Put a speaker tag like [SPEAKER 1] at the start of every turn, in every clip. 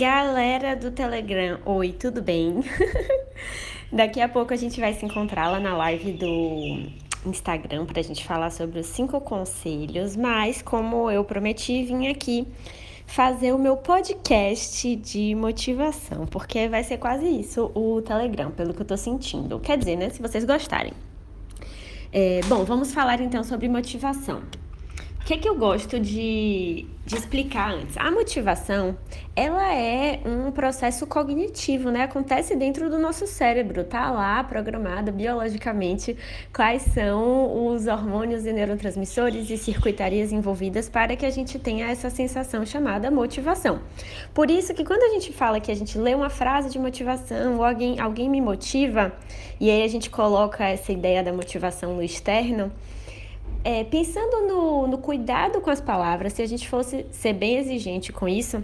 [SPEAKER 1] Galera do Telegram, oi, tudo bem? Daqui a pouco a gente vai se encontrar lá na live do Instagram para a gente falar sobre os cinco conselhos, mas como eu prometi, vim aqui fazer o meu podcast de motivação, porque vai ser quase isso o Telegram, pelo que eu tô sentindo. Quer dizer, né? Se vocês gostarem. É, bom, vamos falar então sobre motivação. O que, que eu gosto de, de explicar antes? A motivação, ela é um processo cognitivo, né? Acontece dentro do nosso cérebro, tá lá programada biologicamente quais são os hormônios e neurotransmissores e circuitarias envolvidas para que a gente tenha essa sensação chamada motivação. Por isso que quando a gente fala que a gente lê uma frase de motivação ou alguém, alguém me motiva, e aí a gente coloca essa ideia da motivação no externo, é, pensando no, no cuidado com as palavras, se a gente fosse ser bem exigente com isso,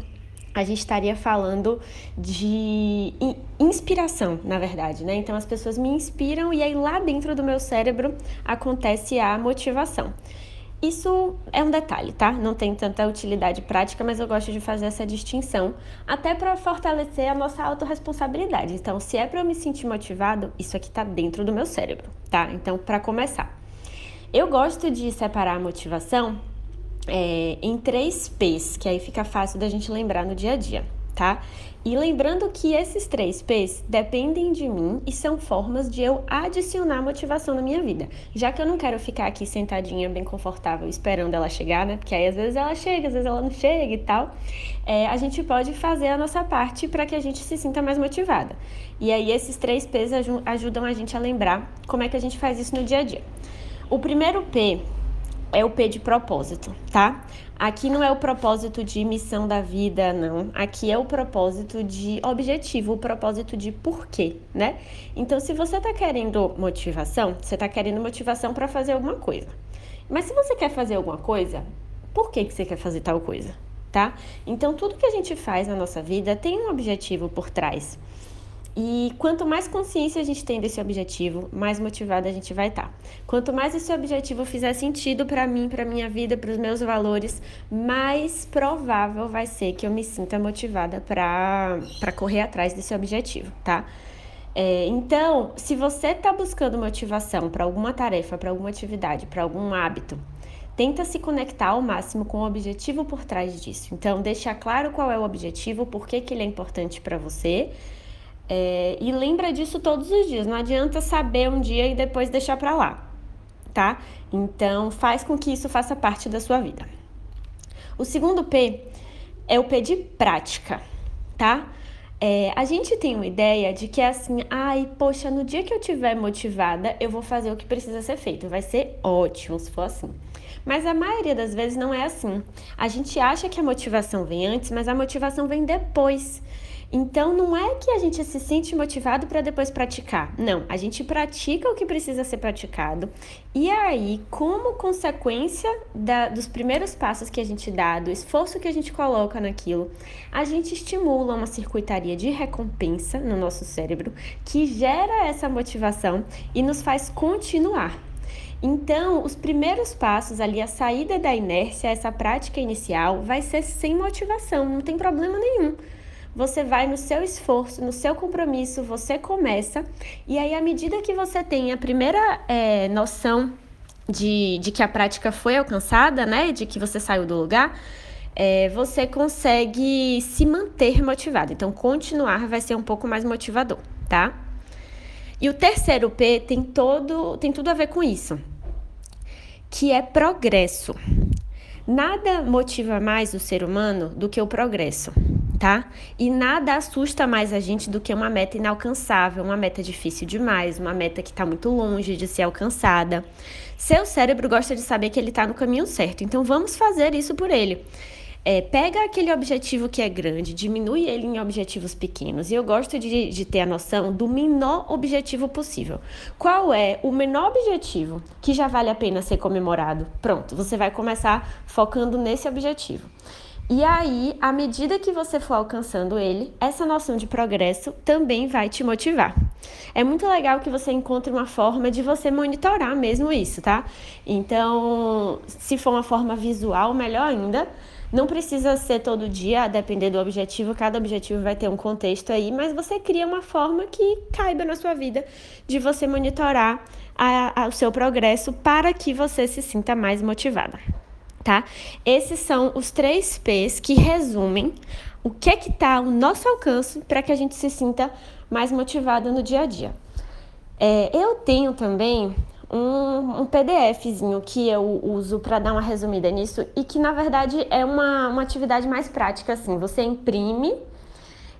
[SPEAKER 1] a gente estaria falando de inspiração, na verdade, né? Então as pessoas me inspiram e aí lá dentro do meu cérebro acontece a motivação. Isso é um detalhe, tá? Não tem tanta utilidade prática, mas eu gosto de fazer essa distinção, até para fortalecer a nossa autorresponsabilidade. Então, se é para eu me sentir motivado, isso aqui tá dentro do meu cérebro, tá? Então, para começar, eu gosto de separar a motivação é, em três P's, que aí fica fácil da gente lembrar no dia a dia, tá? E lembrando que esses três P's dependem de mim e são formas de eu adicionar motivação na minha vida. Já que eu não quero ficar aqui sentadinha, bem confortável, esperando ela chegar, né? Porque aí às vezes ela chega, às vezes ela não chega e tal. É, a gente pode fazer a nossa parte para que a gente se sinta mais motivada. E aí esses três P's ajudam a gente a lembrar como é que a gente faz isso no dia a dia. O primeiro P é o P de propósito, tá? Aqui não é o propósito de missão da vida, não. Aqui é o propósito de objetivo, o propósito de porquê, né? Então, se você tá querendo motivação, você tá querendo motivação para fazer alguma coisa. Mas se você quer fazer alguma coisa, por que, que você quer fazer tal coisa, tá? Então, tudo que a gente faz na nossa vida tem um objetivo por trás. E quanto mais consciência a gente tem desse objetivo, mais motivada a gente vai estar. Tá. Quanto mais esse objetivo fizer sentido para mim, para minha vida, para os meus valores, mais provável vai ser que eu me sinta motivada para correr atrás desse objetivo, tá? É, então, se você está buscando motivação para alguma tarefa, para alguma atividade, para algum hábito, tenta se conectar ao máximo com o objetivo por trás disso. Então, deixar claro qual é o objetivo, por que, que ele é importante para você é, e lembra disso todos os dias. Não adianta saber um dia e depois deixar para lá, tá? Então, faz com que isso faça parte da sua vida. O segundo P é o P de prática, tá? É, a gente tem uma ideia de que é assim, ai, poxa, no dia que eu tiver motivada, eu vou fazer o que precisa ser feito. Vai ser ótimo se for assim. Mas a maioria das vezes não é assim. A gente acha que a motivação vem antes, mas a motivação vem depois. Então, não é que a gente se sente motivado para depois praticar. Não, a gente pratica o que precisa ser praticado. E aí, como consequência da, dos primeiros passos que a gente dá, do esforço que a gente coloca naquilo, a gente estimula uma circuitaria de recompensa no nosso cérebro que gera essa motivação e nos faz continuar. Então, os primeiros passos ali, a saída da inércia, essa prática inicial, vai ser sem motivação, não tem problema nenhum você vai no seu esforço, no seu compromisso, você começa, e aí, à medida que você tem a primeira é, noção de, de que a prática foi alcançada, né, de que você saiu do lugar, é, você consegue se manter motivado. Então, continuar vai ser um pouco mais motivador, tá? E o terceiro P tem todo, tem tudo a ver com isso, que é progresso. Nada motiva mais o ser humano do que o progresso tá? E nada assusta mais a gente do que uma meta inalcançável, uma meta difícil demais, uma meta que está muito longe de ser alcançada. Seu cérebro gosta de saber que ele está no caminho certo, então vamos fazer isso por ele. É, pega aquele objetivo que é grande, diminui ele em objetivos pequenos. E eu gosto de, de ter a noção do menor objetivo possível. Qual é o menor objetivo que já vale a pena ser comemorado? Pronto, você vai começar focando nesse objetivo. E aí, à medida que você for alcançando ele, essa noção de progresso também vai te motivar. É muito legal que você encontre uma forma de você monitorar mesmo isso, tá? Então, se for uma forma visual, melhor ainda. Não precisa ser todo dia, a depender do objetivo, cada objetivo vai ter um contexto aí, mas você cria uma forma que caiba na sua vida de você monitorar a, a, o seu progresso para que você se sinta mais motivada. Tá? Esses são os três P's que resumem o que é que está ao nosso alcance para que a gente se sinta mais motivada no dia a dia. É, eu tenho também um, um PDFzinho que eu uso para dar uma resumida nisso e que na verdade é uma, uma atividade mais prática assim. Você imprime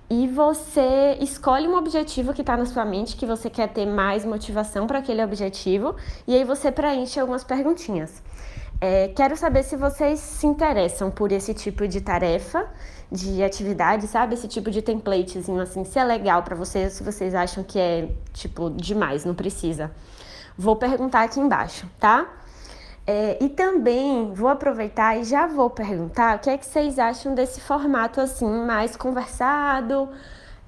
[SPEAKER 1] e você escolhe um objetivo que está na sua mente, que você quer ter mais motivação para aquele objetivo, e aí você preenche algumas perguntinhas. É, quero saber se vocês se interessam por esse tipo de tarefa, de atividade, sabe? Esse tipo de templatezinho assim, se é legal para vocês, se vocês acham que é tipo demais, não precisa. Vou perguntar aqui embaixo, tá? É, e também vou aproveitar e já vou perguntar o que é que vocês acham desse formato assim, mais conversado,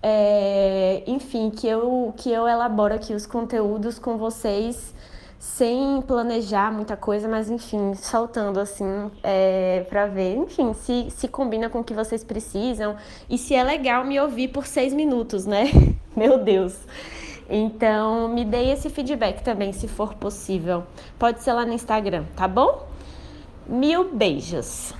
[SPEAKER 1] é, enfim, que eu, que eu elaboro aqui os conteúdos com vocês sem planejar muita coisa, mas enfim, soltando assim é, para ver, enfim, se, se combina com o que vocês precisam e se é legal me ouvir por seis minutos, né? Meu Deus! Então, me dê esse feedback também, se for possível. Pode ser lá no Instagram, tá bom? Mil beijos!